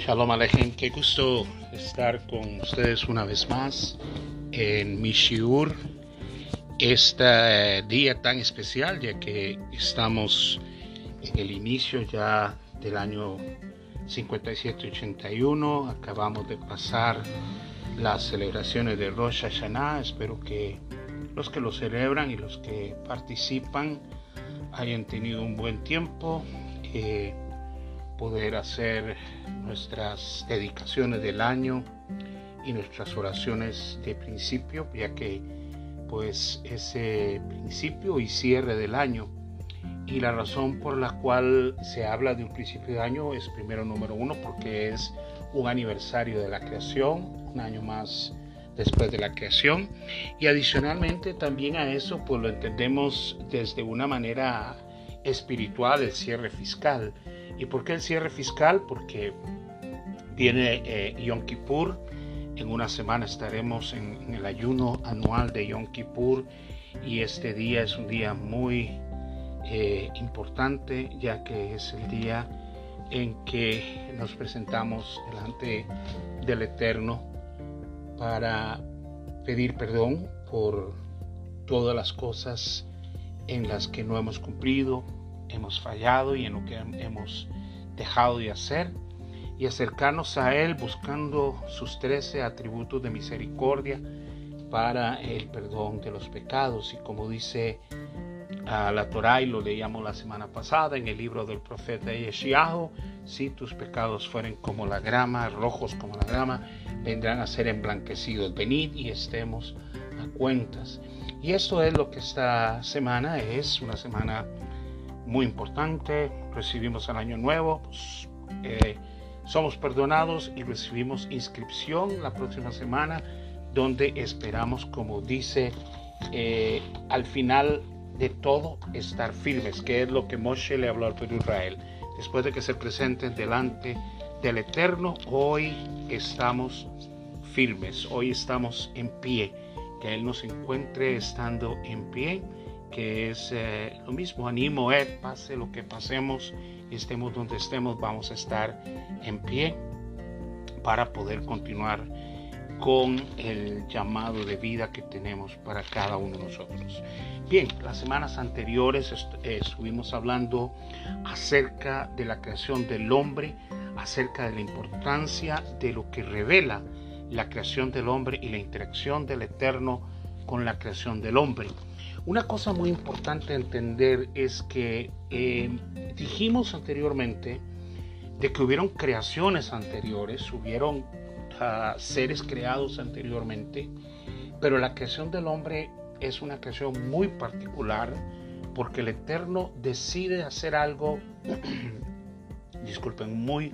Shalom Alejem, qué gusto estar con ustedes una vez más en mi Shiur, este día tan especial ya que estamos en el inicio ya del año 57-81, acabamos de pasar las celebraciones de Rosh Hashanah, espero que los que lo celebran y los que participan hayan tenido un buen tiempo. Eh, poder hacer nuestras dedicaciones del año y nuestras oraciones de principio, ya que pues ese principio y cierre del año. Y la razón por la cual se habla de un principio de año es primero número uno porque es un aniversario de la creación, un año más después de la creación. Y adicionalmente también a eso pues lo entendemos desde una manera espiritual el cierre fiscal ¿Y por qué el cierre fiscal? Porque viene eh, Yom Kippur. En una semana estaremos en, el ayuno anual de Yom Kippur y este día es un día muy eh, importante ya que es el día en que nos presentamos delante del Eterno para pedir perdón por todas las cosas en las que no hemos cumplido, hemos fallado y en lo que hemos dejado de hacer y acercarnos a Él buscando sus trece atributos de misericordia para el perdón de los pecados. Y como dice a la Torah y lo leíamos la semana pasada en el libro del profeta Yeshiahu, si tus pecados fueren como la grama, rojos como la grama, vendrán a ser emblanquecidos. Venid y estemos a cuentas. Y esto es lo que esta semana es, una semana muy importante. Recibimos el año nuevo, pues, eh, somos perdonados y recibimos inscripción la próxima semana, donde esperamos, como dice, eh, al final de todo estar firmes, que es lo que Moshe le habló al pueblo de Israel. Después de que se presenten delante del Eterno, hoy estamos firmes, hoy estamos en pie, que Él nos encuentre estando en pie que es eh, lo mismo, animo Él, pase lo que pasemos, estemos donde estemos, vamos a estar en pie para poder continuar con el llamado de vida que tenemos para cada uno de nosotros. Bien, las semanas anteriores eh, estuvimos hablando acerca de la creación del hombre, acerca de la importancia de lo que revela la creación del hombre y la interacción del Eterno con la creación del hombre. Una cosa muy importante a entender es que eh, dijimos anteriormente de que hubieron creaciones anteriores, hubieron ah, seres creados anteriormente, pero la creación del hombre es una creación muy particular porque el Eterno decide hacer algo, disculpen, muy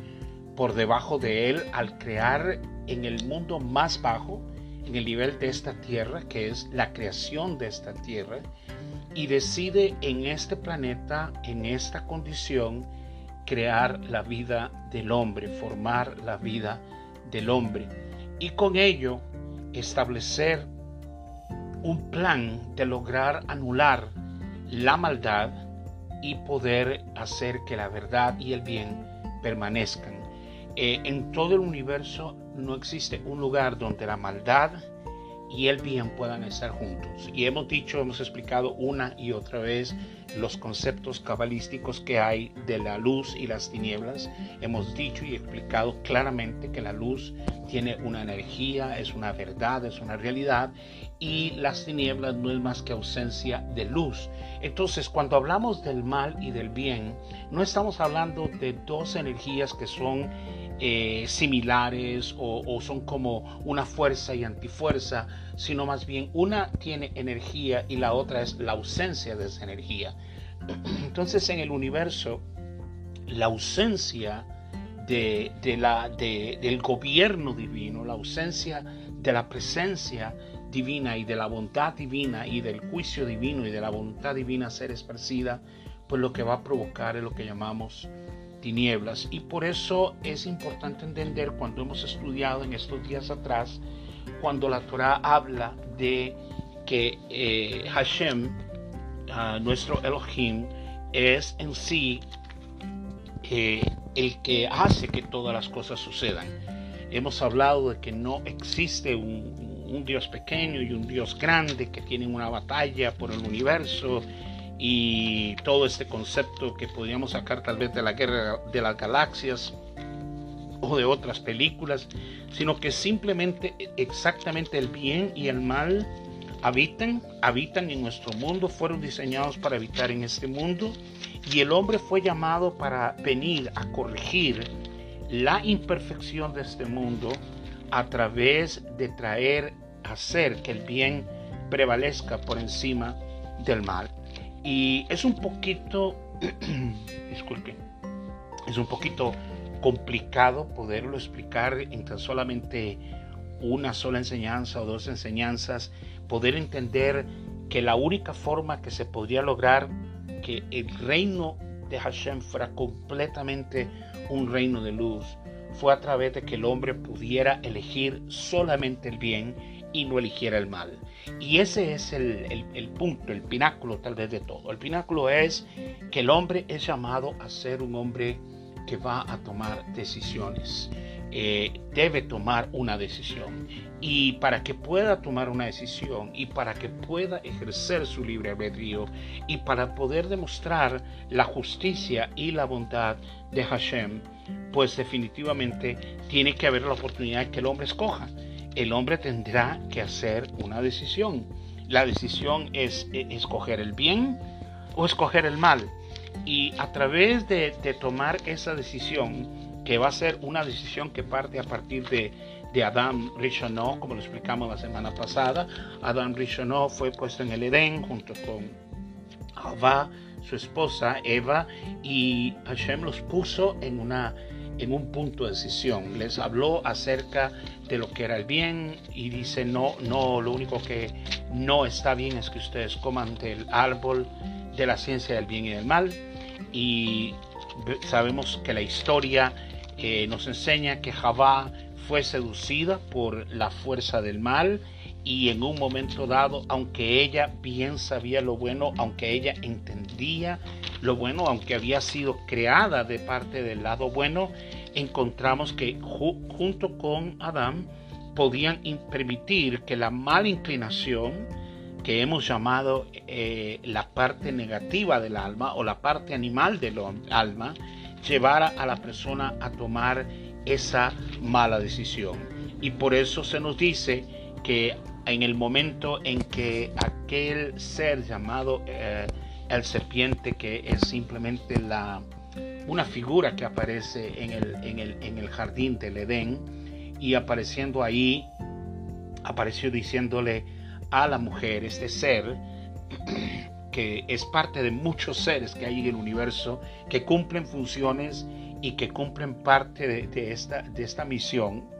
por debajo de él al crear en el mundo más bajo, en el nivel de esta tierra, que es la creación de esta tierra, y decide en este planeta, en esta condición, crear la vida del hombre, formar la vida del hombre, y con ello establecer un plan de lograr anular la maldad y poder hacer que la verdad y el bien permanezcan. Eh, en todo el universo no existe un lugar donde la maldad y el bien puedan estar juntos. Y hemos dicho, hemos explicado una y otra vez los conceptos cabalísticos que hay de la luz y las tinieblas. Hemos dicho y explicado claramente que la luz tiene una energía, es una verdad, es una realidad y las tinieblas no es más que ausencia de luz. Entonces, cuando hablamos del mal y del bien, no estamos hablando de dos energías que son eh, similares o, son como una fuerza y antifuerza, sino más bien una tiene energía y la otra es la ausencia de esa energía. Entonces en el universo, la ausencia del gobierno divino, la ausencia de la presencia divina y de la bondad divina y del juicio divino y de la voluntad divina ser esparcida, pues lo que va a provocar es lo que llamamos tinieblas. Y por eso es importante entender cuando hemos estudiado en estos días atrás, cuando la Torah habla de que eh, Hashem, nuestro Elohim, es en sí eh, el que hace que todas las cosas sucedan. Hemos hablado de que no existe un, un Dios pequeño y un Dios grande que tienen una batalla por el universo y todo este concepto que podríamos sacar tal vez de la guerra de las galaxias o de otras películas, sino que simplemente exactamente el bien y el mal habitan, habitan en nuestro mundo, fueron diseñados para habitar en este mundo y el hombre fue llamado para venir a corregir la imperfección de este mundo a través de traer, hacer que el bien prevalezca por encima del mal. Y es un poquito, disculpe, es un poquito complicado poderlo explicar en tan solamente una sola enseñanza o dos enseñanzas, poder entender que la única forma que se podría lograr que el reino de Hashem fuera completamente un reino de luz fue a través de que el hombre pudiera elegir solamente el bien y no eligiera el mal. Y ese es el, punto, el pináculo tal vez de todo. El pináculo es que el hombre es llamado a ser un hombre que va a tomar decisiones. Eh, debe tomar una decisión. Y para que pueda tomar una decisión y para que pueda ejercer su libre albedrío y para poder demostrar la justicia y la bondad de Hashem, pues definitivamente tiene que haber la oportunidad que el hombre escoja. El hombre tendrá que hacer una decisión. La decisión es eh, escoger el bien o escoger el mal. Y a través de, tomar esa decisión, que va a ser una decisión que parte a partir de, de Adam Rishonó, como lo explicamos la semana pasada. Adam Rishonó fue puesto en el Edén junto con Ava, su esposa Eva, y Hashem los puso en una en un punto de decisión. Les habló acerca de lo que era el bien y dice, no, no, lo único que no está bien es que ustedes coman del árbol de la ciencia del bien y del mal. Y sabemos que la historia eh, nos enseña que Javá fue seducida por la fuerza del mal y en un momento dado, aunque ella bien sabía lo bueno, aunque ella entendía lo bueno, aunque había sido creada de parte del lado bueno, encontramos que junto con Adán podían permitir que la mala inclinación, que hemos llamado eh, la parte negativa del alma o la parte animal del alma, llevara a la persona a tomar esa mala decisión. Y por eso se nos dice que en el momento en que aquel ser llamado eh, el serpiente, que es simplemente la, una figura que aparece en el, en, el, en el jardín del Edén, y apareciendo ahí, apareció diciéndole a la mujer, este ser, que es parte de muchos seres que hay en el universo, que cumplen funciones y que cumplen parte de, esta, de esta misión.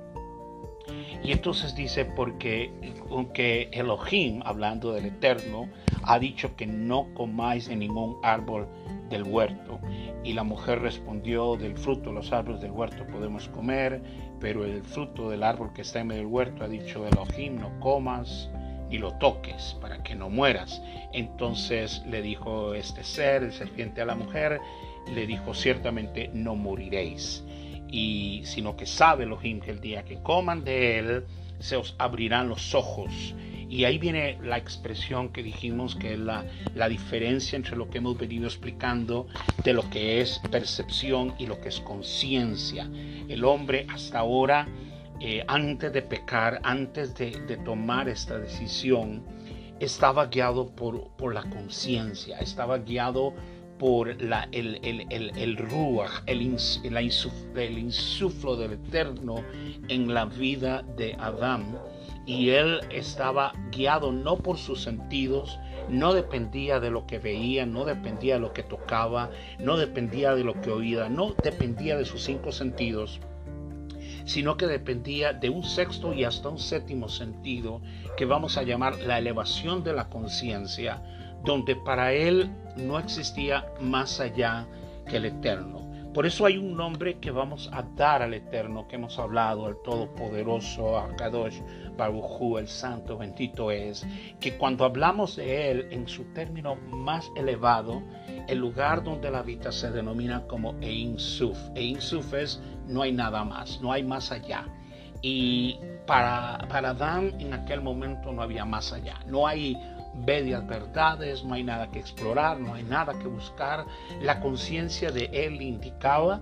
Y entonces dice, porque aunque Elohim, hablando del Eterno, ha dicho que no comáis en ningún árbol del huerto. Y la mujer respondió, del fruto de los árboles del huerto podemos comer, pero el fruto del árbol que está en medio del huerto ha dicho Elohim, no comas ni lo toques para que no mueras. Entonces le dijo este ser, el serpiente a la mujer, le dijo, ciertamente no moriréis. Y sino que sabe Elohim que el día que coman de él, se os abrirán los ojos y ahí viene la expresión que dijimos que es la, la, diferencia entre lo que hemos venido explicando de lo que es percepción y lo que es conciencia. El hombre hasta ahora, eh, antes de pecar, antes de, de, tomar esta decisión, estaba guiado por, por la conciencia, estaba guiado por la, el, el, el, el ruach, el, el insuflo del Eterno en la vida de Adán. Y él estaba guiado no por sus sentidos, no dependía de lo que veía, no dependía de lo que tocaba, no dependía de lo que oía, no dependía de sus cinco sentidos, sino que dependía de un sexto y hasta un séptimo sentido que vamos a llamar la elevación de la conciencia, donde para él no existía más allá que el eterno. Por eso hay un nombre que vamos a dar al Eterno, que hemos hablado, el Todopoderoso, Akadosh, Baruchu, el Santo, bendito es, que cuando hablamos de Él en su término más elevado, el lugar donde la habita se denomina como Ein Suf. Ein Suf es no hay nada más, no hay más allá. Y para, para Adán en aquel momento no había más allá. No hay medias verdades, no hay nada que explorar, no hay nada que buscar. La conciencia de él indicaba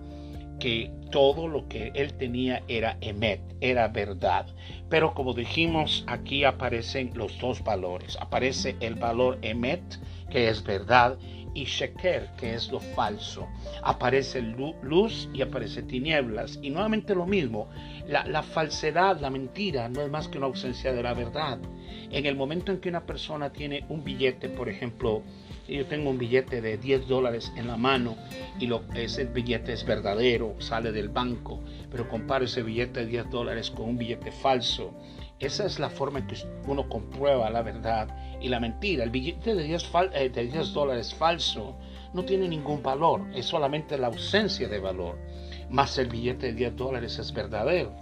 que todo lo que él tenía era emet, era verdad. Pero como dijimos, aquí aparecen los dos valores. Aparece el valor emet, que es verdad, y sheker, que es lo falso. Aparece luz y aparece tinieblas. Y nuevamente lo mismo, la, la, falsedad, la mentira, no es más que una ausencia de la verdad. En el momento en que una persona tiene un billete, por ejemplo, yo tengo un billete de 10 dólares en la mano y ese billete es verdadero, sale del banco, pero comparo ese billete de 10 dólares con un billete falso. Esa es la forma en que uno comprueba la verdad y la mentira. El billete de 10, eh, de 10 dólares falso no tiene ningún valor, es solamente la ausencia de valor. Más el billete de 10 dólares es verdadero.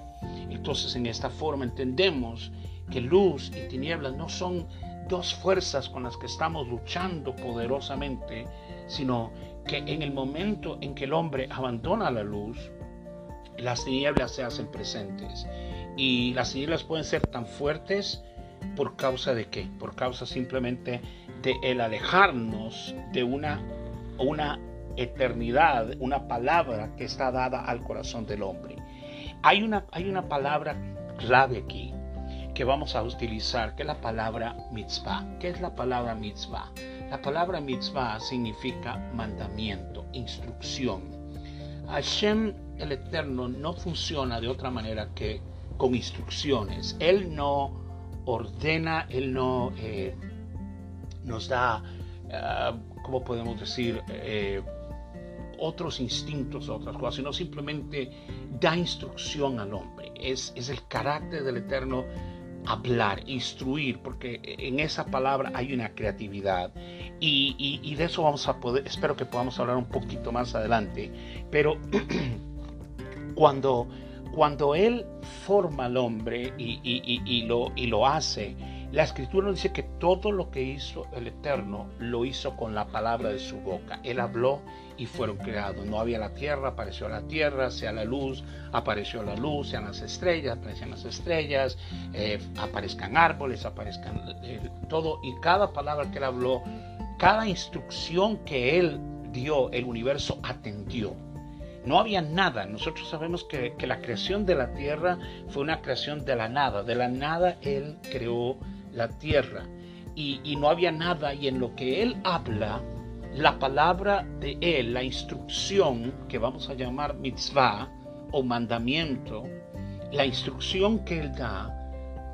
Entonces en esta forma entendemos que luz y tinieblas no son dos fuerzas con las que estamos luchando poderosamente, sino que en el momento en que el hombre abandona la luz, las tinieblas se hacen presentes. Y las tinieblas pueden ser tan fuertes por causa de qué? Por causa simplemente de el alejarnos de una, una eternidad, una palabra que está dada al corazón del hombre. Hay una, hay una palabra clave aquí que vamos a utilizar, que es la palabra mitzvah. ¿Qué es la palabra mitzvah? La palabra mitzvah significa mandamiento, instrucción. Hashem el Eterno no funciona de otra manera que con instrucciones. Él no ordena, Él no eh, nos da, uh, ¿cómo podemos decir? Eh, otros instintos, otras cosas, sino simplemente da instrucción al hombre. Es, es el carácter del Eterno hablar, instruir, porque en esa palabra hay una creatividad. Y, de eso vamos a poder, espero que podamos hablar un poquito más adelante. Pero cuando, cuando Él forma al hombre y, lo, y lo hace, la escritura nos dice que todo lo que hizo el Eterno lo hizo con la palabra de su boca. Él habló y fueron creados. No había la tierra, apareció la tierra, sea la luz, apareció la luz, sean las estrellas, aparecen las estrellas, eh, aparezcan árboles, aparezcan eh, todo. Y cada palabra que él habló, cada instrucción que él dio, el universo atendió. No había nada. Nosotros sabemos que, la creación de la tierra fue una creación de la nada. De la nada Él creó la tierra. Y, y no había nada. Y en lo que Él habla, la palabra de Él, la instrucción que vamos a llamar mitzvah o mandamiento, la instrucción que Él da,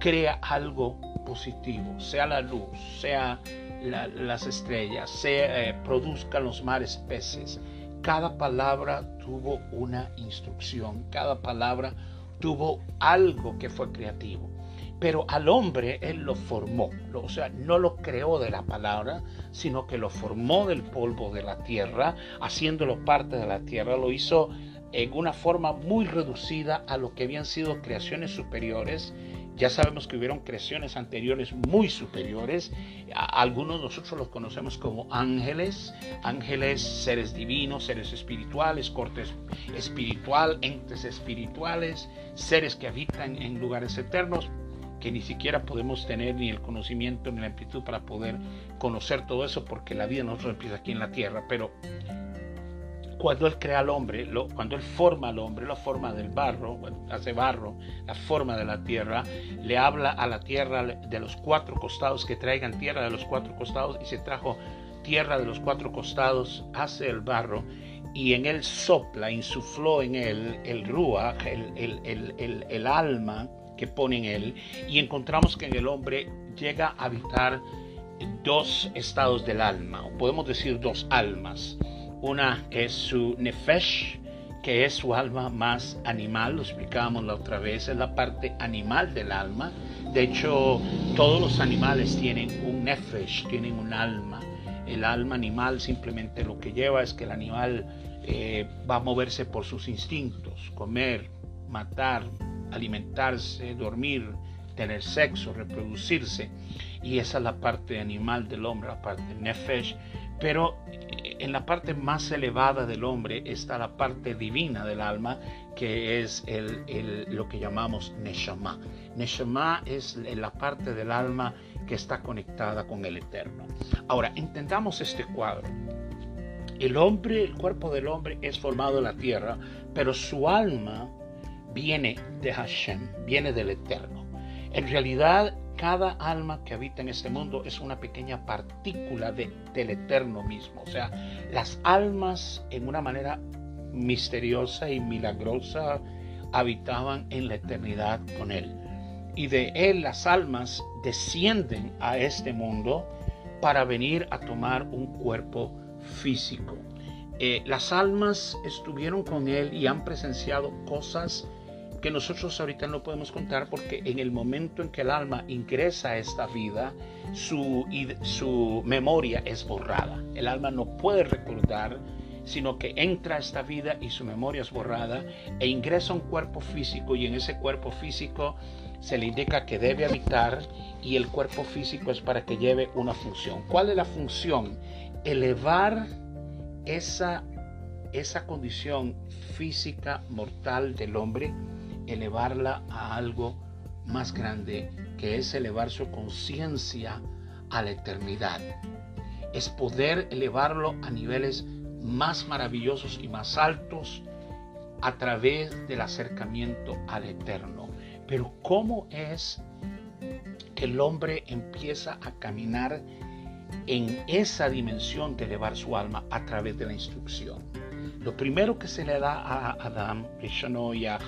crea algo positivo, sea la luz, sea las estrellas, sea, eh, produzcan los mares peces. Cada palabra tuvo una instrucción, cada palabra tuvo algo que fue creativo. Pero al hombre Él lo formó, o sea, no lo creó de la palabra, sino que lo formó del polvo de la tierra, haciéndolo parte de la tierra, lo hizo en una forma muy reducida a lo que habían sido creaciones superiores. Ya sabemos que hubieron creaciones anteriores muy superiores. Algunos nosotros los conocemos como ángeles, ángeles, seres divinos, seres espirituales, cortes espiritual, entes espirituales, seres que habitan en lugares eternos que ni siquiera podemos tener ni el conocimiento ni la amplitud para poder conocer todo eso, porque la vida nosotros empieza aquí en la tierra. Pero cuando Él crea al hombre, cuando Él forma al hombre, la forma del barro, hace barro, la forma de la tierra, le habla a la tierra de los cuatro costados, que traigan tierra de los cuatro costados, y se trajo tierra de los cuatro costados, hace el barro, y en él sopla, insufló en él el el, el, el, el alma, que pone en él y encontramos que en el hombre llega a habitar dos estados del alma, o podemos decir dos almas. Una es su nefesh, que es su alma más animal, lo explicábamos la otra vez, es la parte animal del alma. De hecho, todos los animales tienen un nefesh, tienen un alma. El alma animal simplemente lo que lleva es que el animal eh, va a moverse por sus instintos, comer, matar, alimentarse, dormir, tener sexo, reproducirse. Y esa es la parte animal del hombre, la parte nefesh. pero en la parte más elevada del hombre está la parte divina del alma, que es el, lo que llamamos Neshama. Neshama es la parte del alma que está conectada con el Eterno. Ahora, entendamos este cuadro. El hombre, el cuerpo del hombre es formado en la tierra, pero su alma viene de Hashem, viene del Eterno. En realidad, cada alma que habita en este mundo es una pequeña partícula de, del eterno mismo. O sea, las almas en una manera misteriosa y milagrosa habitaban en la eternidad con él. Y de él las almas descienden a este mundo para venir a tomar un cuerpo físico. Eh, las almas estuvieron con él y han presenciado cosas que nosotros ahorita no podemos contar porque en el momento en que el alma ingresa a esta vida, su, su memoria es borrada. El alma no puede recordar, sino que entra a esta vida y su memoria es borrada e ingresa a un cuerpo físico y en ese cuerpo físico se le indica que debe habitar y el cuerpo físico es para que lleve una función. ¿Cuál es la función? Elevar esa, esa condición física mortal del hombre elevarla a algo más grande, que es elevar su conciencia a la eternidad. Es poder elevarlo a niveles más maravillosos y más altos a través del acercamiento al eterno. Pero ¿cómo es que el hombre empieza a caminar en esa dimensión de elevar su alma a través de la instrucción? Lo primero que se le da a Adán, y a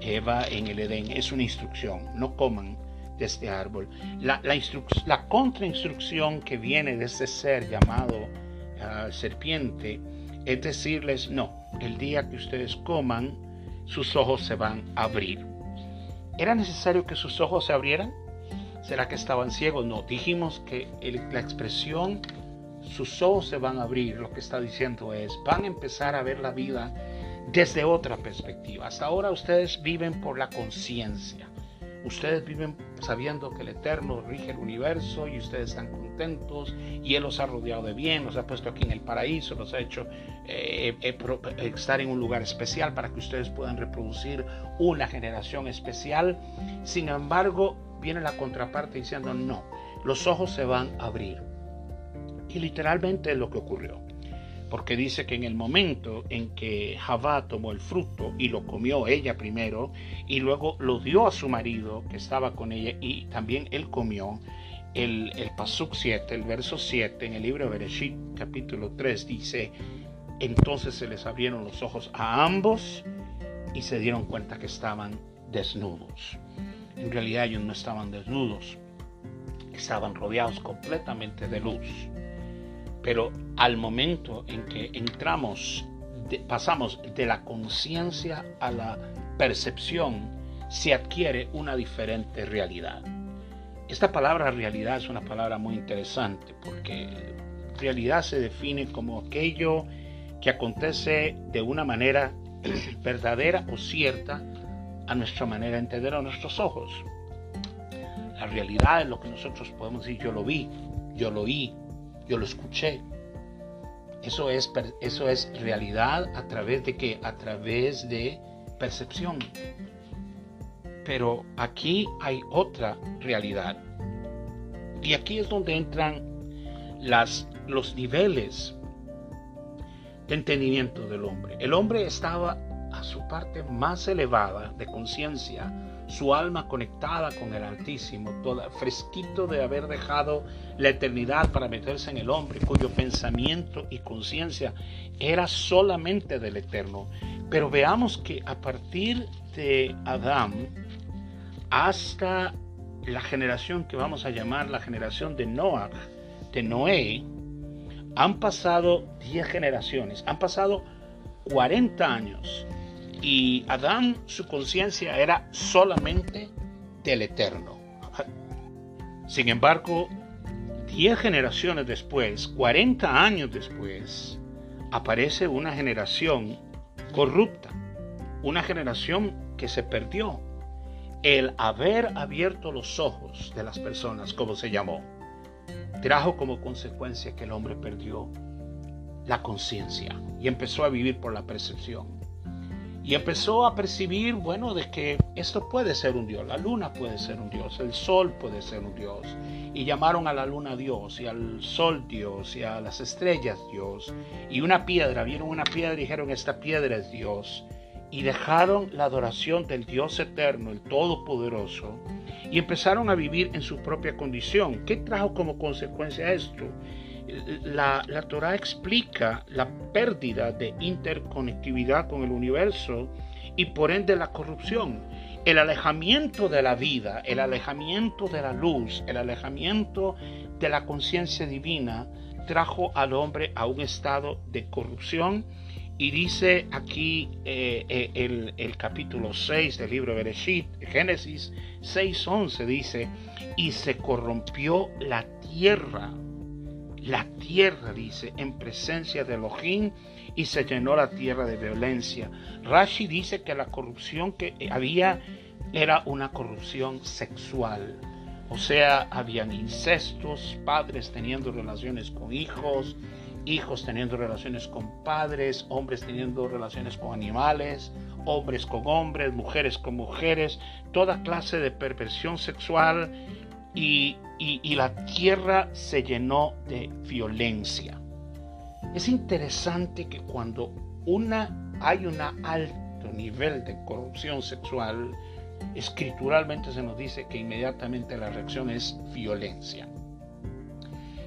Eva en el Edén es una instrucción, no coman de este árbol. La, la, contrainstrucción que viene de este ser llamado ah, serpiente es decirles, no, el día que ustedes coman, sus ojos se van a abrir. ¿Era necesario que sus ojos se abrieran? ¿Será que estaban ciegos? No, dijimos que la expresión sus ojos se van a abrir, lo que está diciendo es, van a empezar a ver la vida desde otra perspectiva. Hasta ahora ustedes viven por la conciencia. Ustedes viven sabiendo que el Eterno rige el universo y ustedes están contentos y Él los ha rodeado de bien, los ha puesto aquí en el paraíso, los ha hecho eh, eh, estar en un lugar especial para que ustedes puedan reproducir una generación especial. Sin embargo, viene la contraparte diciendo no, los ojos se van a abrir. Y literalmente es lo que ocurrió porque dice que en el momento en que Javá tomó el fruto y lo comió ella primero y luego lo dio a su marido que estaba con ella y también él comió, el, el Pasuk 7, el verso 7 en el libro de Bereshit capítulo 3 dice, entonces se les abrieron los ojos a ambos y se dieron cuenta que estaban desnudos. En realidad ellos no estaban desnudos, estaban rodeados completamente de luz. Pero al momento en que entramos, pasamos de la conciencia a la percepción, se adquiere una diferente realidad. Esta palabra realidad es una palabra muy interesante porque realidad se define como aquello que acontece de una manera verdadera o cierta a nuestra manera de entender a nuestros ojos. La realidad es lo que nosotros podemos decir, yo lo vi, yo lo oí, yo lo escuché. Eso es, eso es realidad a través de qué? A través de percepción. Pero aquí hay otra realidad. Y aquí es donde entran las, los niveles de entendimiento del hombre. El hombre estaba a su parte más elevada de conciencia su alma conectada con el Altísimo, toda, fresquito de haber dejado la eternidad para meterse en el hombre, cuyo pensamiento y conciencia era solamente del Eterno. Pero veamos que a partir de Adán hasta la generación que vamos a llamar la generación de Noah, de Noé, han pasado 10 generaciones, han pasado 40 años y Adán, su conciencia era solamente del eterno. Sin embargo, diez generaciones después, 40 años después, aparece una generación corrupta, una generación que se perdió. El haber abierto los ojos de las personas, como se llamó. trajo como consecuencia que el hombre perdió la conciencia y empezó a vivir por la percepción. Y empezó a percibir, bueno, de que esto puede ser un Dios, la luna puede ser un Dios, el sol puede ser un Dios. Y llamaron a la luna Dios, y al sol Dios, y a las estrellas Dios. Y una piedra, vieron una piedra y dijeron, esta piedra es Dios. Y dejaron la adoración del Dios eterno, el Todopoderoso, y empezaron a vivir en su propia condición. ¿Qué trajo como consecuencia esto? La, la Torah explica la pérdida de interconectividad con el universo y por ende la corrupción. El alejamiento de la vida, el alejamiento de la luz, el alejamiento de la conciencia divina trajo al hombre a un estado de corrupción y dice aquí eh, eh, el, capítulo 6 del libro de Bereshit, Génesis 6.11 dice, y se corrompió la tierra la tierra, dice, en presencia de Elohim y se llenó la tierra de violencia. Rashi dice que la corrupción que había era una corrupción sexual. O sea, habían incestos, padres teniendo relaciones con hijos, hijos teniendo relaciones con padres, hombres teniendo relaciones con animales, hombres con hombres, mujeres con mujeres, toda clase de perversión sexual y, la tierra se llenó de violencia. Es interesante que cuando una, hay un alto nivel de corrupción sexual, escrituralmente se nos dice que inmediatamente la reacción es violencia.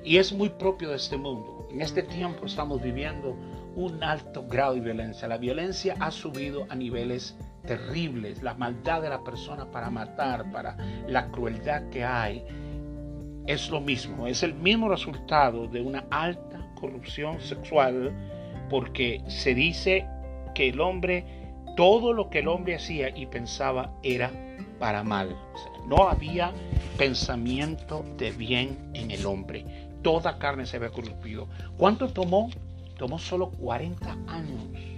Y es muy propio de este mundo. En este tiempo estamos viviendo un alto grado de violencia. La violencia ha subido a niveles terribles, la maldad de la persona para matar, para la crueldad que hay, es lo mismo, es el mismo resultado de una alta corrupción sexual, porque se dice que el hombre, todo lo que el hombre hacía y pensaba era para mal. no había pensamiento de bien en el hombre. Toda carne se había corrompido. ¿Cuánto tomó? Tomó solo 40 años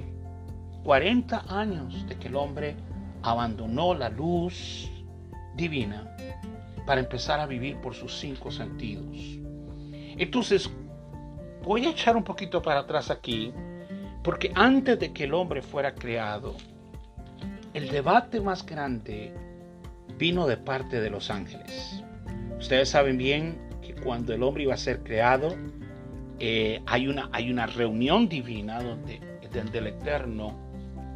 40 años de que el hombre abandonó la luz divina para empezar a vivir por sus cinco sentidos. Entonces, voy a echar un poquito para atrás aquí, porque antes de que el hombre fuera creado, el debate más grande vino de parte de los ángeles. Ustedes saben bien que cuando el hombre iba a ser creado, eh, hay, una, hay una reunión divina donde, donde el Eterno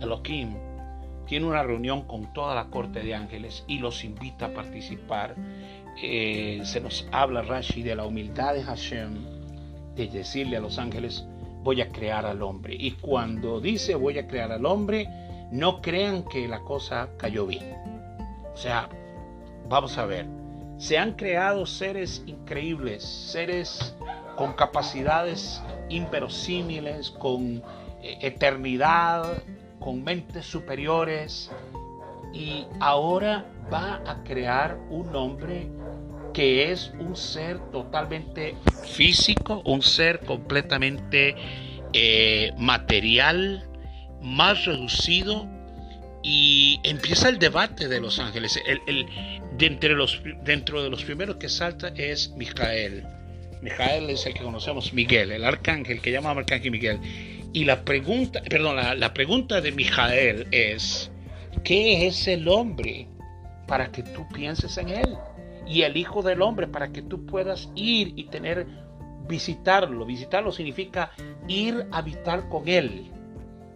Elohim tiene una reunión con toda la corte de ángeles y los invita a participar. Eh, se nos habla, Rashi, de la humildad de Hashem, de decirle a los ángeles, voy a crear al hombre. Y cuando dice voy a crear al hombre, no crean que la cosa cayó bien. O sea, vamos a ver, se han creado seres increíbles, seres con capacidades inverosímiles, con eh, eternidad, con mentes superiores y ahora va a crear un hombre que es un ser totalmente físico, un ser completamente eh, material, más reducido y empieza el debate de los ángeles. El, de los, dentro de los primeros que salta es Mijael. Mijael es el que conocemos, Miguel, el arcángel que llamamos arcángel Miguel. Y la pregunta, perdón, la, pregunta de Mijael es, ¿qué es el hombre para que tú pienses en él? Y el Hijo del Hombre para que tú puedas ir y tener, visitarlo. Visitarlo significa ir a habitar con él.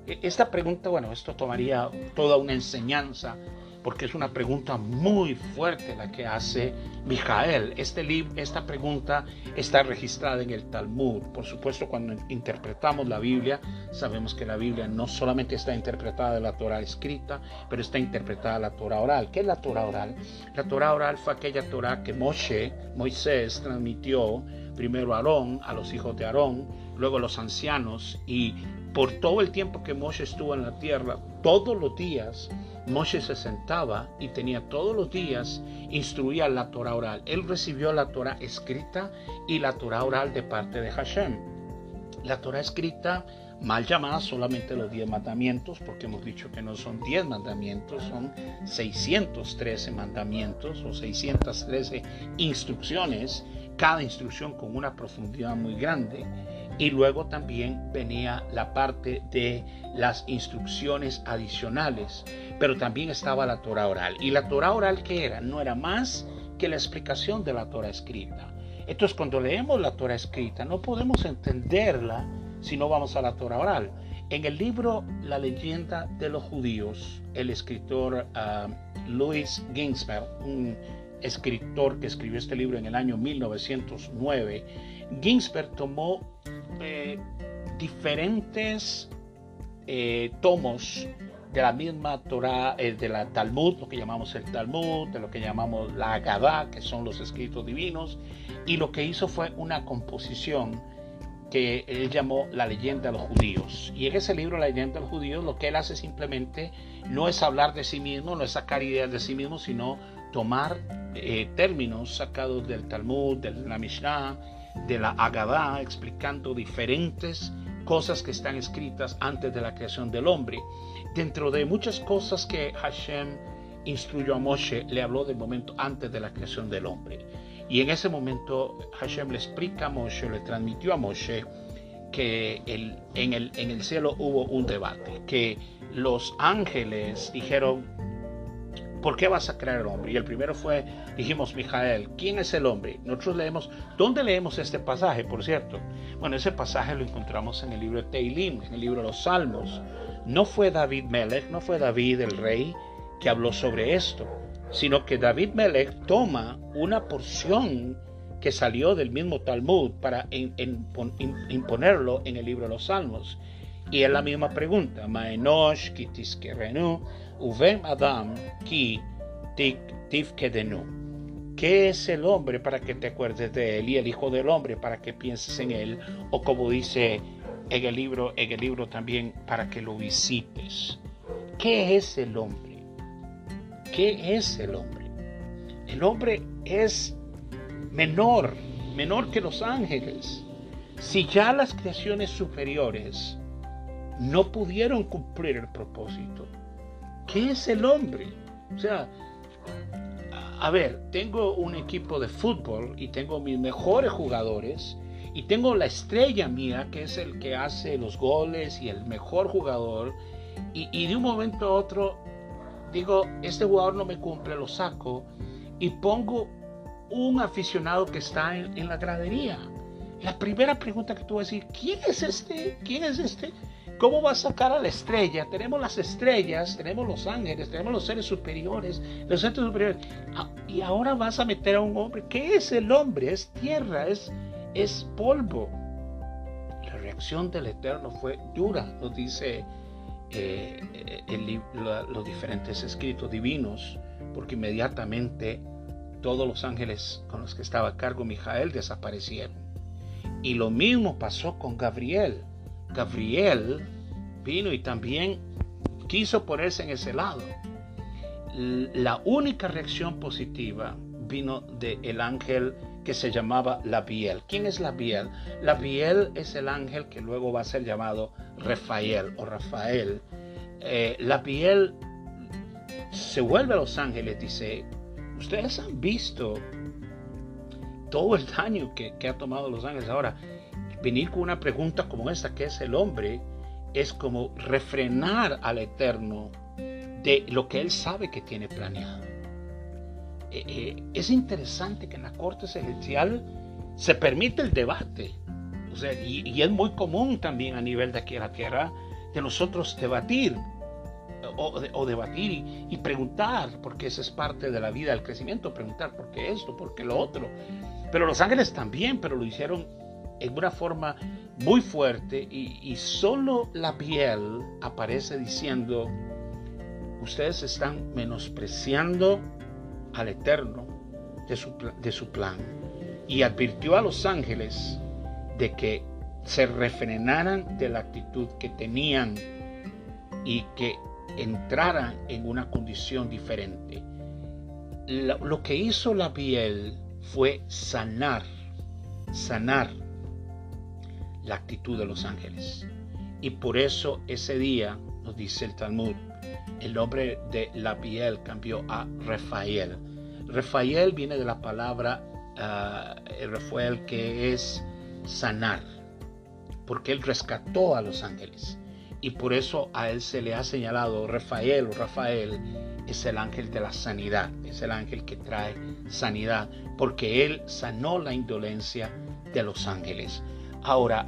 E, esta pregunta, bueno, esto tomaría toda una enseñanza porque es una pregunta muy fuerte la que hace Mijael. Este esta pregunta está registrada en el Talmud. Por supuesto, cuando interpretamos la Biblia, sabemos que la Biblia no solamente está interpretada de la Torah escrita, pero está interpretada la Torah oral. ¿Qué es la Torah oral? La Torah oral fue aquella Torah que Moshe, Moisés, transmitió primero a Aarón, a los hijos de Aarón, luego a los ancianos, y por todo el tiempo que Moshe estuvo en la tierra, todos los días, Moshe se sentaba y tenía todos los días, instruía la Torah oral. Él recibió la Torah escrita y la Torah oral de parte de Hashem. La Torah escrita, mal llamada solamente los 10 mandamientos, porque hemos dicho que no son 10 mandamientos, son 613 mandamientos o 613 instrucciones cada instrucción con una profundidad muy grande. Y luego también venía la parte de las instrucciones adicionales, pero también estaba la Torah oral. ¿Y la Torah oral qué era? No era más que la explicación de la Torah escrita. Entonces cuando leemos la Torah escrita no podemos entenderla si no vamos a la Torah oral. En el libro La leyenda de los judíos, el escritor uh, Louis Ginsberg, un escritor que escribió este libro en el año 1909, Ginsberg tomó eh, diferentes eh, tomos de la misma Torah, eh, de la Talmud, lo que llamamos el Talmud, de lo que llamamos la Agadá, que son los escritos divinos, y lo que hizo fue una composición que él llamó La leyenda de los judíos. Y en ese libro, La leyenda de los judíos, lo que él hace simplemente no es hablar de sí mismo, no es sacar ideas de sí mismo, sino tomar eh, términos sacados del Talmud, de la Mishnah, de la Agadá, explicando diferentes cosas que están escritas antes de la creación del hombre. Dentro de muchas cosas que Hashem instruyó a Moshe, le habló del momento antes de la creación del hombre. Y en ese momento Hashem le explica a Moshe, le transmitió a Moshe que en, el, en el cielo hubo un debate, que los ángeles dijeron, ¿por qué vas a crear el hombre? Y el primero fue, dijimos, Mijael, ¿quién es el hombre? Nosotros leemos, ¿dónde leemos este pasaje, por cierto? Bueno, ese pasaje lo encontramos en el libro de Teilim, en el libro de los Salmos. No fue David Melech, no fue David el rey que habló sobre esto sino que David Melech toma una porción que salió del mismo Talmud para imponerlo en el libro de los Salmos. Y es la misma pregunta, Maenosh Ki ¿Qué es el hombre para que te acuerdes de él y el hijo del hombre para que pienses en él? O como dice en el libro, en el libro también para que lo visites. ¿Qué es el hombre? ¿Qué es el hombre? El hombre es menor, menor que los ángeles. Si ya las creaciones superiores no pudieron cumplir el propósito, ¿qué es el hombre? O sea, a ver, tengo un equipo de fútbol y tengo mis mejores jugadores y tengo la estrella mía que es el que hace los goles y el mejor jugador y, de un momento a otro digo, este jugador no me cumple, lo saco y pongo un aficionado que está en, la gradería. La primera pregunta que tú vas a decir, ¿quién es este? ¿Quién es este? ¿Cómo va a sacar a la estrella? Tenemos las estrellas, tenemos los ángeles, tenemos los seres superiores, los seres superiores. Ah, y ahora vas a meter a un hombre. ¿Qué es el hombre? Es tierra, es, es polvo. La reacción del Eterno fue dura, nos dice eh, los diferentes escritos divinos, porque inmediatamente todos los ángeles con los que estaba a cargo Mijael desaparecieron. Y lo mismo pasó con Gabriel. Gabriel vino y también quiso ponerse en ese lado. La única reacción positiva vino del ángel que se llamaba Labiel. ¿Quién es Labiel? Labiel es el ángel que luego va a ser llamado Rafael o Rafael. Eh, Labiel se vuelve a Los Ángeles, dice, ustedes han visto todo el daño que, que ha tomado Los Ángeles. Ahora, venir con una pregunta como esta, que es el hombre, es como refrenar al Eterno de lo que él sabe que tiene planeado. Eh, eh, es interesante que en la Corte Celestial se permite el debate. O sea, y, es muy común también a nivel de aquí a la tierra de nosotros debatir o, debatir y, preguntar, porque esa es parte de la vida del crecimiento, preguntar por qué esto, por qué lo otro. Pero los ángeles también, pero lo hicieron en una forma muy fuerte y, solo la piel aparece diciendo, ustedes están menospreciando al Eterno de su, de su plan y advirtió a los ángeles de que se refrenaran de la actitud que tenían y que entraran en una condición diferente. Lo, que hizo la piel fue sanar, sanar la actitud de los ángeles. Y por eso ese día, nos dice el Talmud, el nombre de la piel cambió a Rafael. Rafael viene de la palabra ah, Rafael, que es sanar, porque él rescató a los ángeles. Y por eso a él se le ha señalado Rafael o Rafael es el ángel de la sanidad, es el ángel que trae sanidad, porque él sanó la indolencia de los ángeles. Ahora,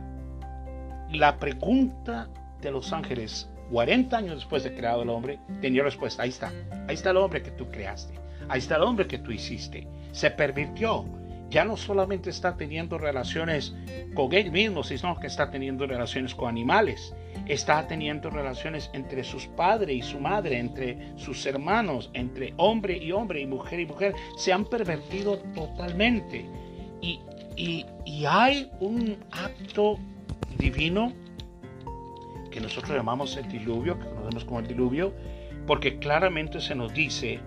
la pregunta de los ángeles 40 años después de creado el hombre, tenía respuesta. Ahí está. Ahí está el hombre que tú creaste. Ahí está el hombre que tú hiciste. Se pervirtió. Ya no solamente está teniendo relaciones con él mismo, sino que está teniendo relaciones con animales. Está teniendo relaciones entre sus padres y su madre, entre sus hermanos, entre hombre y hombre y mujer y mujer. Se han pervertido totalmente. Y, y, y hay un acto divino que nosotros llamamos el diluvio, que conocemos como el diluvio, porque claramente se nos dice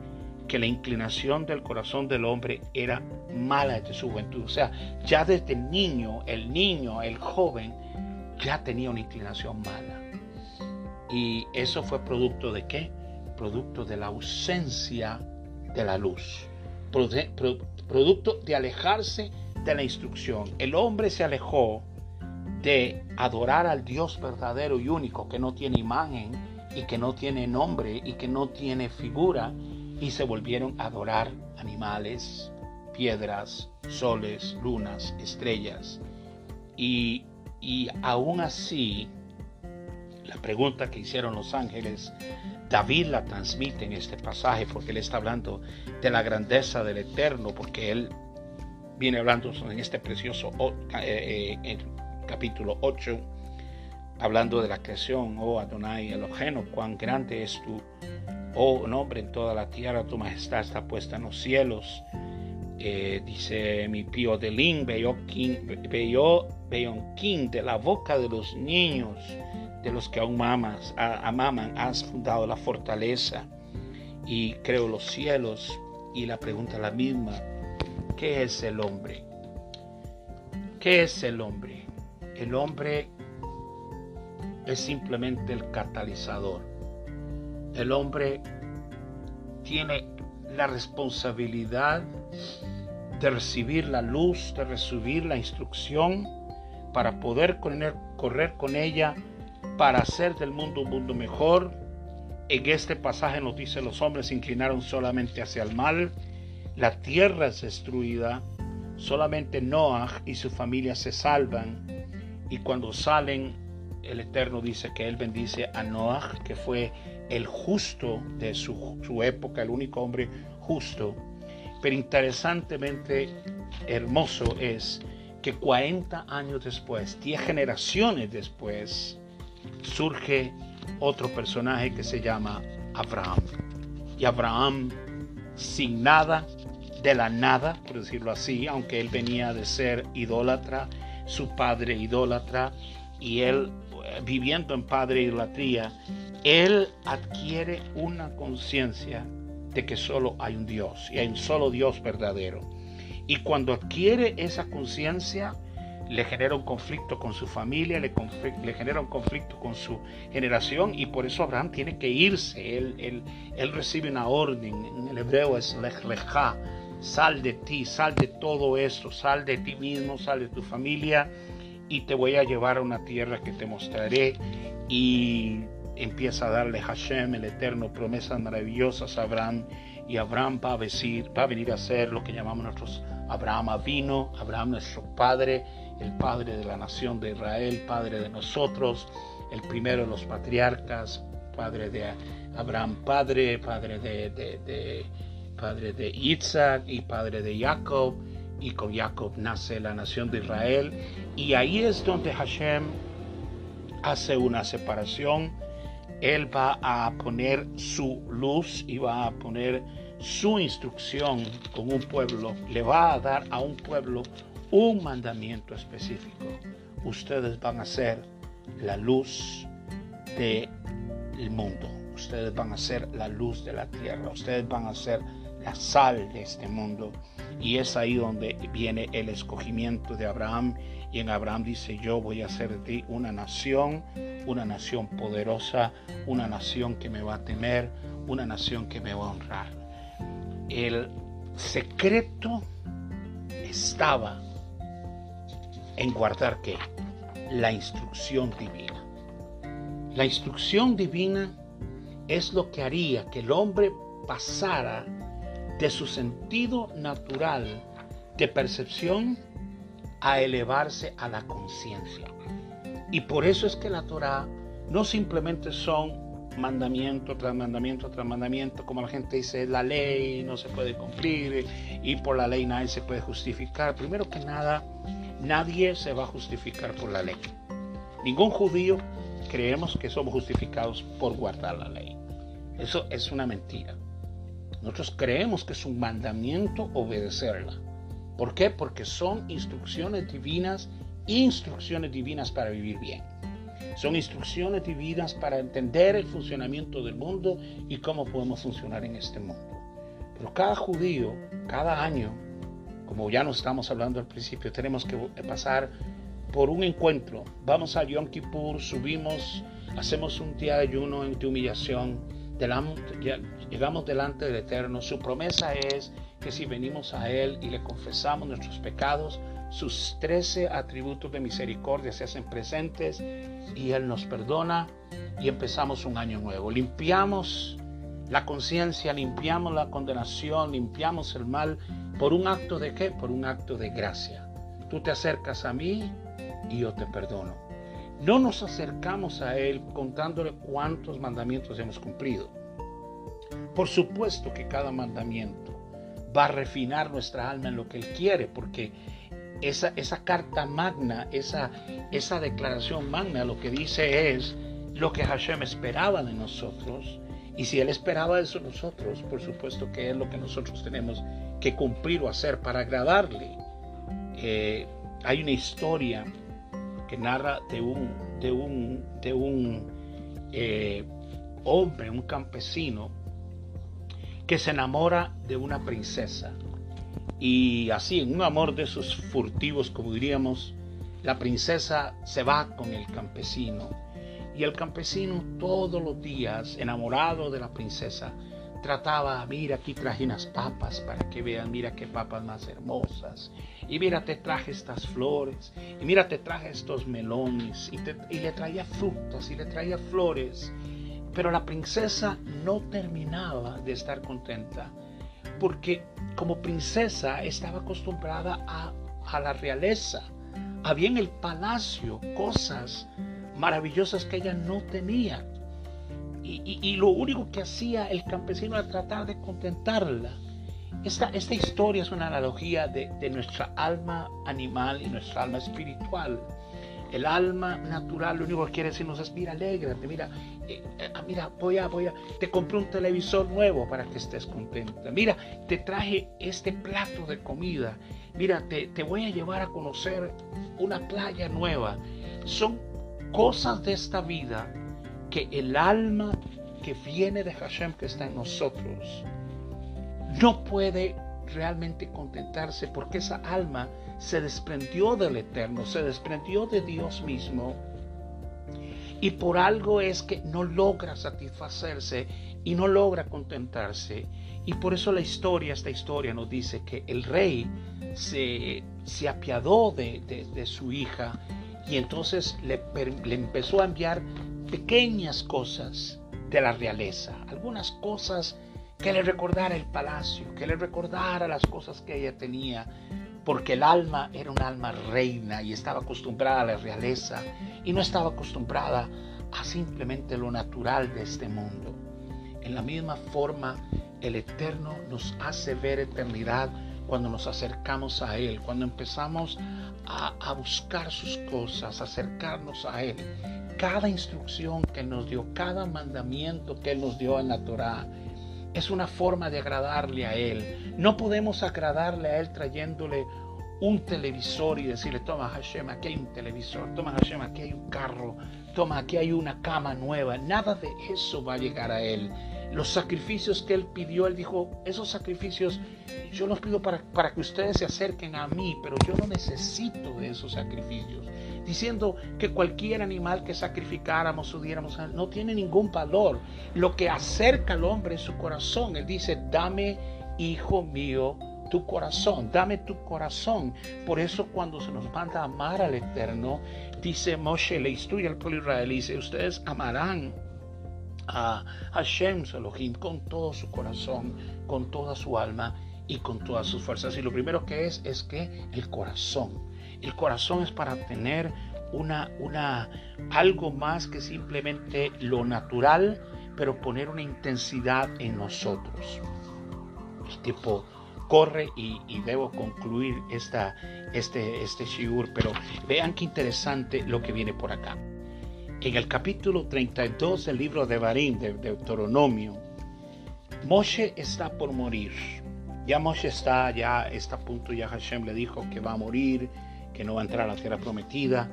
que la inclinación del corazón del hombre era mala desde su juventud. O sea, ya desde niño, el niño, el joven, ya tenía una inclinación mala. Y eso fue producto de qué? Producto de la ausencia de la luz. Producto de alejarse de la instrucción. El hombre se alejó de adorar al Dios verdadero y único que no tiene imagen y que no tiene nombre y que no tiene figura y se volvieron a adorar animales, piedras, soles, lunas, estrellas. Y, y aún así, la pregunta que hicieron los ángeles, David la transmite en este pasaje porque él está hablando de la grandeza del Eterno, porque él viene hablando en este precioso eh, eh, capítulo 8, hablando de la creación, oh Adonai Eloheno, cuán grande es tu, oh nombre en toda la tierra, tu majestad está puesta en los cielos. Eh, dice mi pío de Lin, king de la boca de los niños, de los que aún mamas, amaman, has fundado la fortaleza y creo los cielos. Y la pregunta la misma, ¿qué es el hombre? ¿Qué es el hombre? El hombre es simplemente el catalizador. El hombre tiene la responsabilidad de recibir la luz, de recibir la instrucción para poder correr con ella, para hacer del mundo un mundo mejor. En este pasaje nos dice los hombres se inclinaron solamente hacia el mal, la tierra es destruida, solamente Noah y su familia se salvan y cuando salen, el Eterno dice que Él bendice a Noah, que fue el justo de su, su época, el único hombre justo. Pero interesantemente hermoso es que 40 años después, 10 generaciones después, surge otro personaje que se llama Abraham. Y Abraham, sin nada, de la nada, por decirlo así, aunque él venía de ser idólatra, su padre idólatra y él eh, viviendo en padre idolatría, él adquiere una conciencia de que solo hay un Dios y hay un solo Dios verdadero. Y cuando adquiere esa conciencia, le genera un conflicto con su familia, le, le, genera un conflicto con su generación y por eso Abraham tiene que irse. Él, él, él recibe una orden, en el hebreo es lech Sal de ti, sal de todo esto, sal de ti mismo, sal de tu familia y te voy a llevar a una tierra que te mostraré. Y empieza a darle Hashem, el Eterno, promesas maravillosas a Abraham. Y Abraham va a, decir, va a venir a ser lo que llamamos nosotros Abraham vino, Abraham nuestro padre, el padre de la nación de Israel, padre de nosotros, el primero de los patriarcas, padre de Abraham, padre, padre de padre de Isaac y padre de Jacob, y con Jacob nace la nación de Israel. Y ahí es donde Hashem hace una separación. Él va a poner su luz y va a poner su instrucción con un pueblo. Le va a dar a un pueblo un mandamiento específico. Ustedes van a ser la luz del mundo. Ustedes van a ser la luz de la tierra. Ustedes van a ser la sal de este mundo. Y es ahí donde viene el escogimiento de Abraham. Y en Abraham dice, yo voy a hacer de ti una nación, una nación poderosa, una nación que me va a temer, una nación que me va a honrar. El secreto estaba en guardar qué? La instrucción divina. La instrucción divina es lo que haría que el hombre pasara de su sentido natural de percepción a elevarse a la conciencia. Y por eso es que la Torah no simplemente son mandamiento tras mandamiento tras mandamiento, como la gente dice, la ley no se puede cumplir y por la ley nadie se puede justificar. Primero que nada, nadie se va a justificar por la ley. Ningún judío creemos que somos justificados por guardar la ley. Eso es una mentira. Nosotros creemos que es un mandamiento obedecerla. ¿Por qué? Porque son instrucciones divinas, instrucciones divinas para vivir bien. Son instrucciones divinas para entender el funcionamiento del mundo y cómo podemos funcionar en este mundo. Pero cada judío, cada año, como ya nos estamos hablando al principio, tenemos que pasar por un encuentro. Vamos a Yom Kippur, subimos, hacemos un día de ayuno de humillación, llegamos delante del Eterno. Su promesa es que si venimos a Él y le confesamos nuestros pecados, sus trece atributos de misericordia se hacen presentes y Él nos perdona y empezamos un año nuevo. Limpiamos la conciencia, limpiamos la condenación, limpiamos el mal por un acto de qué? Por un acto de gracia. Tú te acercas a mí y yo te perdono. No nos acercamos a Él contándole cuántos mandamientos hemos cumplido. Por supuesto que cada mandamiento va a refinar nuestra alma en lo que Él quiere, porque esa, esa carta magna, esa, esa declaración magna, lo que dice es lo que Hashem esperaba de nosotros. Y si Él esperaba eso de nosotros, por supuesto que es lo que nosotros tenemos que cumplir o hacer para agradarle. Eh, hay una historia que narra de un, de un, de un eh, hombre, un campesino, que se enamora de una princesa. Y así, en un amor de esos furtivos, como diríamos, la princesa se va con el campesino. Y el campesino todos los días, enamorado de la princesa, trataba, mira, aquí traje unas papas para que vean, mira qué papas más hermosas. Y mira, te traje estas flores. Y mira, te traje estos melones. Y, y le traía frutas y le traía flores. Pero la princesa no terminaba de estar contenta porque como princesa estaba acostumbrada a, la realeza. Había en el palacio cosas maravillosas que ella no tenía. Y, lo único que hacía el campesino era tratar de contentarla. Esta, esta historia es una analogía de, nuestra alma animal y nuestra alma espiritual. El alma natural lo único que quiere decirnos es, mira, alégrate, mira, eh, eh, mira, voy a, voy a, te compré un televisor nuevo para que estés contenta. Mira, te traje este plato de comida. Mira, te, te voy a llevar a conocer una playa nueva. Son cosas de esta vida que el alma que viene de Hashem, que está en nosotros, no puede realmente contentarse porque esa alma se desprendió del eterno, se desprendió de Dios mismo y por algo es que no logra satisfacerse y no logra contentarse. Y por eso la historia, esta historia nos dice que el rey se, se apiadó de, de, su hija y entonces le, le empezó a enviar pequeñas cosas de la realeza, algunas cosas que le recordara el palacio, que le recordara las cosas que ella tenía, porque el alma era un alma reina y estaba acostumbrada a la realeza y no estaba acostumbrada a simplemente lo natural de este mundo. En la misma forma, el Eterno nos hace ver eternidad cuando nos acercamos a Él, cuando empezamos a, a, buscar sus cosas, acercarnos a Él. Cada instrucción que Él nos dio, cada mandamiento que Él nos dio en la Torah, es una forma de agradarle a Él. No podemos agradarle a Él trayéndole un televisor y decirle, toma Hashem, aquí hay un televisor, toma Hashem, aquí hay un carro, toma, aquí hay una cama nueva. Nada de eso va a llegar a Él. Los sacrificios que Él pidió, Él dijo, esos sacrificios yo los pido para, para que ustedes se acerquen a mí, pero yo no necesito de esos sacrificios diciendo que cualquier animal que sacrificáramos o diéramos no tiene ningún valor. Lo que acerca al hombre es su corazón. Él dice, dame, hijo mío, tu corazón, dame tu corazón. Por eso cuando se nos manda a amar al Eterno, dice Moshe, le instruye al pueblo israelí, dice, ustedes amarán a Hashem Elohim con todo su corazón, con toda su alma y con todas sus fuerzas. Y lo primero que es es que el corazón. El corazón es para tener una, una, algo más que simplemente lo natural, pero poner una intensidad en nosotros. El tipo corre y, debo concluir esta, este, este shiur, pero vean qué interesante lo que viene por acá. En el capítulo 32 del libro de Barín, de Deuteronomio, Moshe está por morir. Ya Moshe está, ya está a punto, ya Hashem le dijo que va a morir, que no va a entrar a la tierra prometida.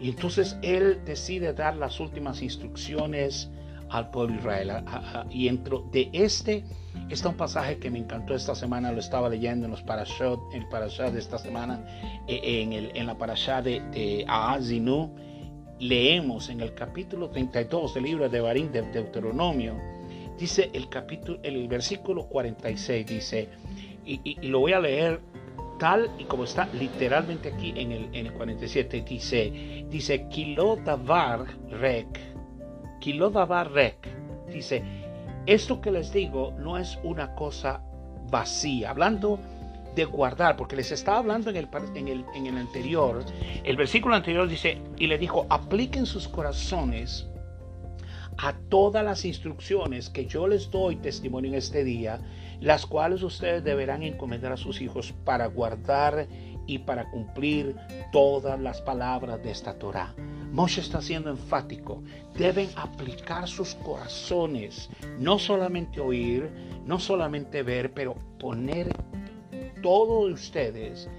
Y entonces él decide dar las últimas instrucciones al pueblo Israel. Y dentro de este está un pasaje que me encantó esta semana, lo estaba leyendo en los parashot, el parashot de esta semana, eh, en, el, en la parashá de, de Aazinu, leemos en el capítulo 32 del libro de Barín de Deuteronomio, dice el capítulo, el versículo 46, dice, y, lo voy a leer tal y como está literalmente aquí en el, en el 47, dice, dice, Kilodavar rek, Kilodavar rek, dice, esto que les digo no es una cosa vacía, hablando de guardar, porque les estaba hablando en el, en el, en el anterior, el versículo anterior dice, y le dijo, apliquen sus corazones a todas las instrucciones que yo les doy testimonio en este día, las cuales ustedes deberán encomendar a sus hijos para guardar y para cumplir todas las palabras de esta Torah. Moshe está siendo enfático. Deben aplicar sus corazones, no solamente oír, no solamente ver, pero poner todos ustedes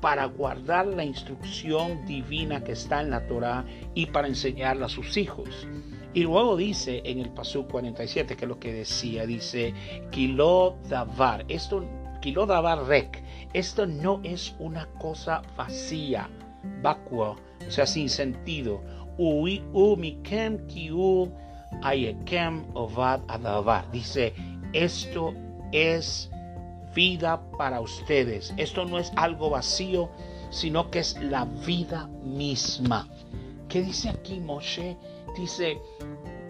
para guardar la instrucción divina que está en la Torah y para enseñarla a sus hijos. Y luego dice en el Pasú 47, que es lo que decía, dice, Kilo Davar, esto, Kilo Davar Rek, esto no es una cosa vacía, vacuo, o sea, sin sentido. Umikem kiu ayekem ovad adavar. Dice, esto es vida para ustedes. Esto no es algo vacío, sino que es la vida misma. ¿Qué dice aquí Moshe? Dice,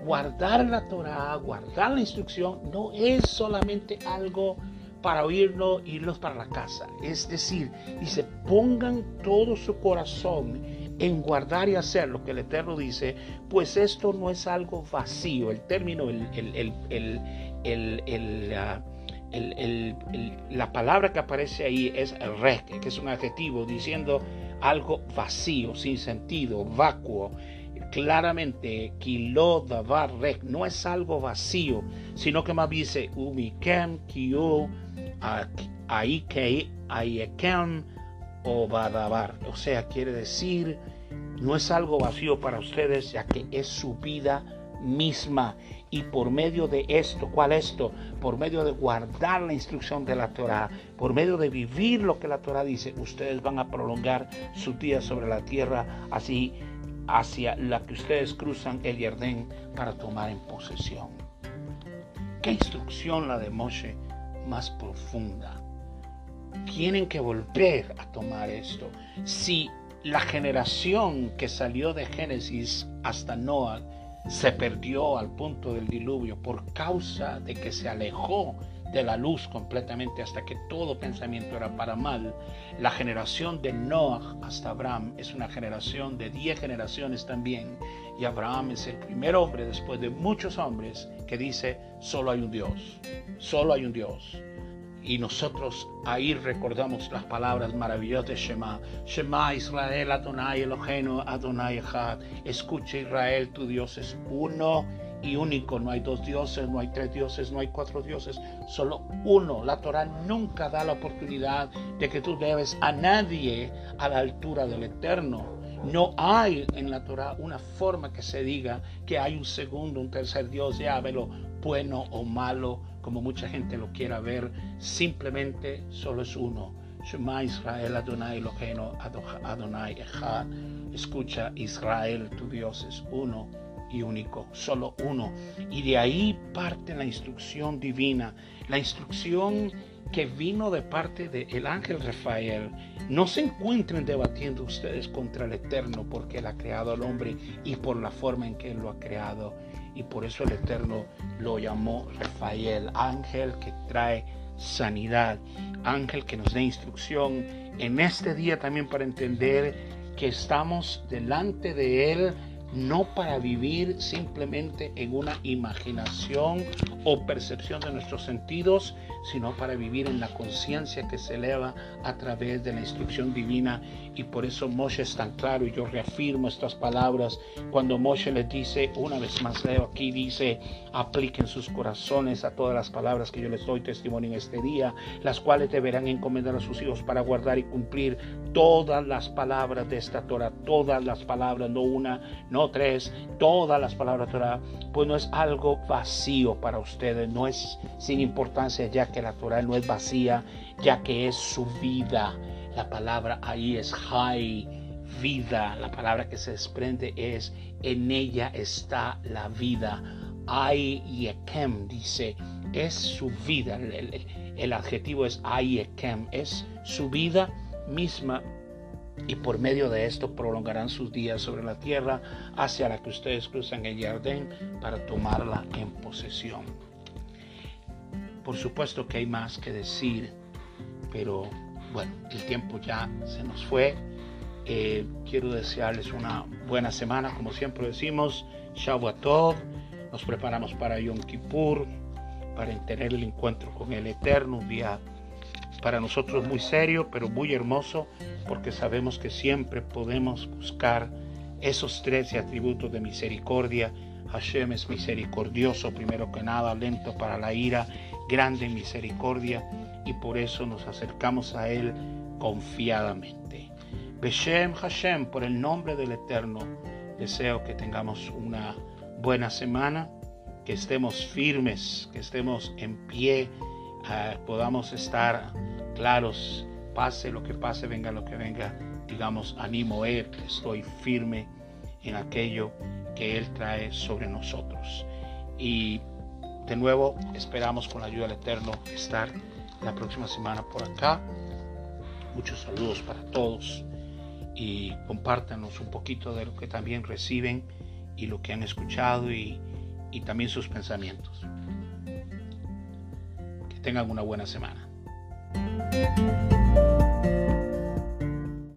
guardar la Torah, guardar la instrucción, no es solamente algo para oírlo, irlos para la casa. Es decir, dice, pongan todo su corazón en guardar y hacer lo que el Eterno dice, pues esto no es algo vacío. El término, el, el, el, ah, la palabra que aparece ahí es rek, que es un adjetivo diciendo algo vacío, sin sentido, vacuo. Claramente, kilo davar rek no es algo vacío, sino que más dice umikem kio ayekem o badavar. O sea, quiere decir, no es algo vacío para ustedes, ya que es su vida misma y por medio de esto, ¿cuál esto? Por medio de guardar la instrucción de la Torah, por medio de vivir lo que la Torah dice, ustedes van a prolongar sus días sobre la tierra, así hacia la que ustedes cruzan el Yerdén para tomar en posesión. ¿Qué instrucción la de Moshe más profunda? Tienen que volver a tomar esto. Si la generación que salió de Génesis hasta Noah se perdió al punto del diluvio por causa de que se alejó de la luz completamente hasta que todo pensamiento era para mal. La generación de Noah hasta Abraham es una generación de diez generaciones también. Y Abraham es el primer hombre después de muchos hombres que dice, solo hay un Dios, solo hay un Dios. Y nosotros ahí recordamos las palabras maravillosas de Shema. Shema Israel Adonai Elohenu Adonai Echad. Escucha Israel, tu Dios es uno y único. No hay dos dioses, no hay tres dioses, no hay cuatro dioses. Solo uno. La Torah nunca da la oportunidad de que tú debes a nadie a la altura del Eterno. No hay en la Torah una forma que se diga que hay un segundo, un tercer Dios, ya velo bueno o malo como mucha gente lo quiera ver, simplemente solo es uno. Shema Israel Adonai Eloheinu Adonai Echad. Escucha Israel, tu Dios es uno y único, solo uno. Y de ahí parte la instrucción divina, la instrucción que vino de parte del ángel Rafael. No se encuentren debatiendo ustedes contra el Eterno porque Él ha creado al hombre y por la forma en que Él lo ha creado. Y por eso el Eterno lo llamó Rafael, ángel que trae sanidad, ángel que nos dé instrucción en este día también para entender que estamos delante de Él no para vivir simplemente en una imaginación o percepción de nuestros sentidos, sino para vivir en la conciencia que se eleva a través de la instrucción divina. Y por eso Moshe es tan claro, y yo reafirmo estas palabras, cuando Moshe les dice, una vez más leo aquí, dice, apliquen sus corazones a todas las palabras que yo les doy testimonio en este día, las cuales deberán encomendar a sus hijos para guardar y cumplir todas las palabras de esta Torah, todas las palabras, no una, no tres, todas las palabras de Torah, pues no es algo vacío para ustedes, no es sin importancia ya que la Torah no es vacía, ya que es su vida. La palabra ahí es hay, vida. La palabra que se desprende es en ella está la vida. Hay yekem dice, es su vida. El, el adjetivo es yekem, es su vida misma y por medio de esto prolongarán sus días sobre la tierra hacia la que ustedes cruzan el Jardín para tomarla en posesión. Por supuesto que hay más que decir, pero bueno, el tiempo ya se nos fue. Eh, quiero desearles una buena semana, como siempre decimos, Shavuot Nos preparamos para Yom Kippur, para tener el encuentro con el Eterno, un día para nosotros muy serio, pero muy hermoso, porque sabemos que siempre podemos buscar esos tres atributos de misericordia. Hashem es misericordioso, primero que nada, lento para la ira, grande misericordia, y por eso nos acercamos a Él confiadamente. Beshem Hashem, por el nombre del Eterno, deseo que tengamos una buena semana, que estemos firmes, que estemos en pie, ah, podamos estar claros, pase lo que pase, venga lo que venga, digamos, animo Él, estoy firme en aquello que Él trae sobre nosotros. Y de nuevo esperamos con la ayuda del Eterno estar la próxima semana por acá. Muchos saludos para todos y compártanos un poquito de lo que también reciben y lo que han escuchado y, y también sus pensamientos. Que tengan una buena semana.